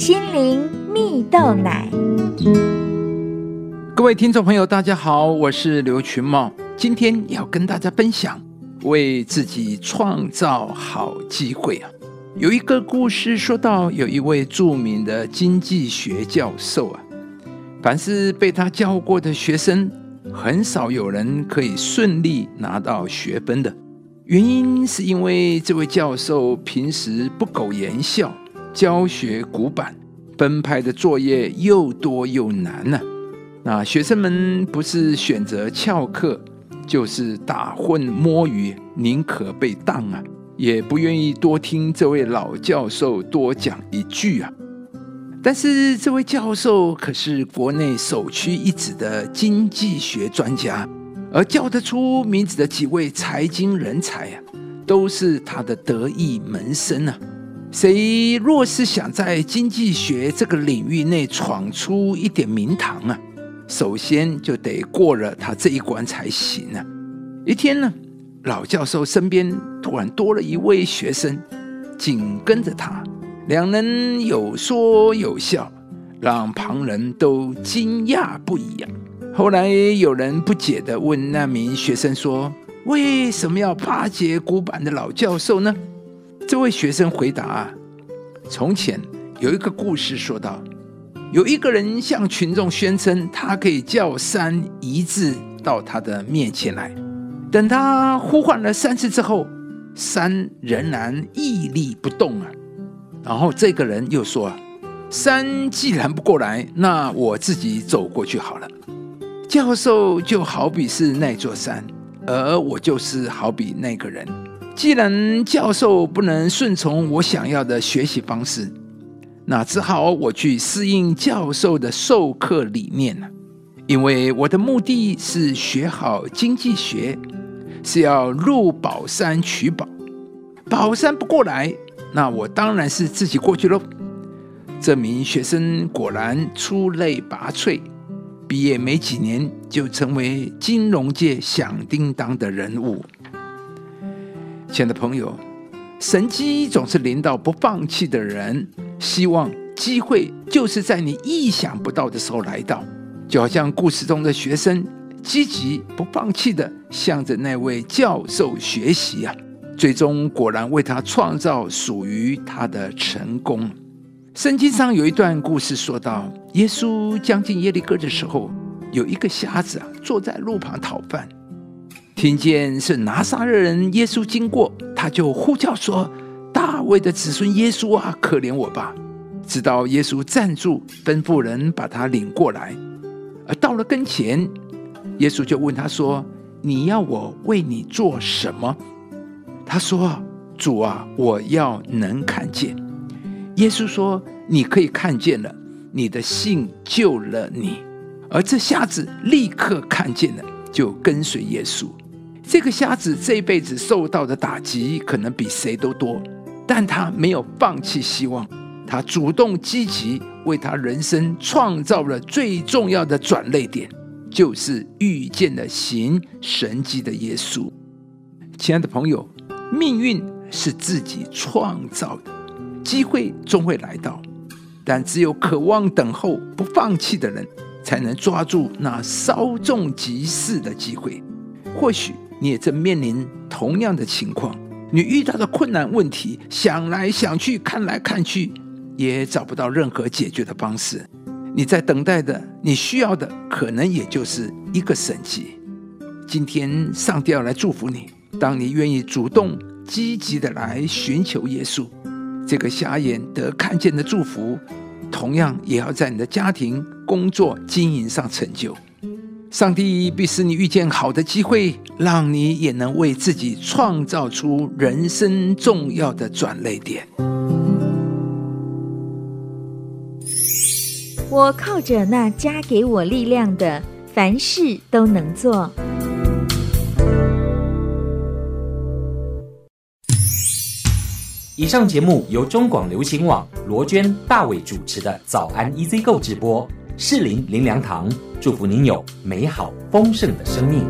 心灵蜜豆奶。各位听众朋友，大家好，我是刘群茂，今天要跟大家分享为自己创造好机会啊。有一个故事说到，有一位著名的经济学教授啊，凡是被他教过的学生，很少有人可以顺利拿到学分的。原因是因为这位教授平时不苟言笑，教学古板，分派的作业又多又难呢。那学生们不是选择翘课，就是打混摸鱼，宁可被当啊，也不愿意多听这位老教授多讲一句啊。但是这位教授可是国内首屈一指的经济学专家，而叫得出名字的几位财经人才啊，都是他的得意门生啊。谁若是想在经济学这个领域内闯出一点名堂啊？首先就得过了他这一关才行啊！一天呢，老教授身边突然多了一位学生，紧跟着他，两人有说有笑，让旁人都惊讶不已啊！后来有人不解的问那名学生说：“为什么要巴结古板的老教授呢？”这位学生回答：“啊从前有一个故事说道。”有一个人向群众宣称，他可以叫山移至到他的面前来。等他呼唤了三次之后，山仍然屹立不动啊。然后这个人又说：“山既然不过来，那我自己走过去好了。”教授就好比是那座山，而我就是好比那个人。既然教授不能顺从我想要的学习方式，那只好我去适应教授的授课理念了，因为我的目的是学好经济学，是要入宝山取宝。宝山不过来，那我当然是自己过去喽。这名学生果然出类拔萃，毕业没几年就成为金融界响叮当的人物。亲爱的朋友。神机总是临到不放弃的人，希望机会就是在你意想不到的时候来到，就好像故事中的学生积极不放弃的向着那位教授学习啊，最终果然为他创造属于他的成功。圣经上有一段故事说到，耶稣将近耶利哥的时候，有一个瞎子啊坐在路旁讨饭。听见是拿撒勒人耶稣经过，他就呼叫说：“大卫的子孙耶稣啊，可怜我吧！”直到耶稣站住，吩咐人把他领过来。而到了跟前，耶稣就问他说：“你要我为你做什么？”他说：“主啊，我要能看见。”耶稣说：“你可以看见了，你的信救了你。”而这瞎子立刻看见了，就跟随耶稣。这个瞎子这一辈子受到的打击可能比谁都多，但他没有放弃希望，他主动积极，为他人生创造了最重要的转泪点，就是遇见了行神迹的耶稣。亲爱的朋友，命运是自己创造的，机会终会来到，但只有渴望等候、不放弃的人，才能抓住那稍纵即逝的机会。或许。你也正面临同样的情况，你遇到的困难问题，想来想去，看来看去，也找不到任何解决的方式。你在等待的，你需要的，可能也就是一个神迹。今天，上帝要来祝福你，当你愿意主动、积极的来寻求耶稣，这个瞎眼得看见的祝福，同样也要在你的家庭、工作、经营上成就。上帝必使你遇见好的机会，让你也能为自己创造出人生重要的转泪点。我靠着那加给我力量的，凡事都能做。以上节目由中广流行网罗娟、大伟主持的《早安 EZ 购》直播，适林林良堂。祝福您有美好丰盛的生命。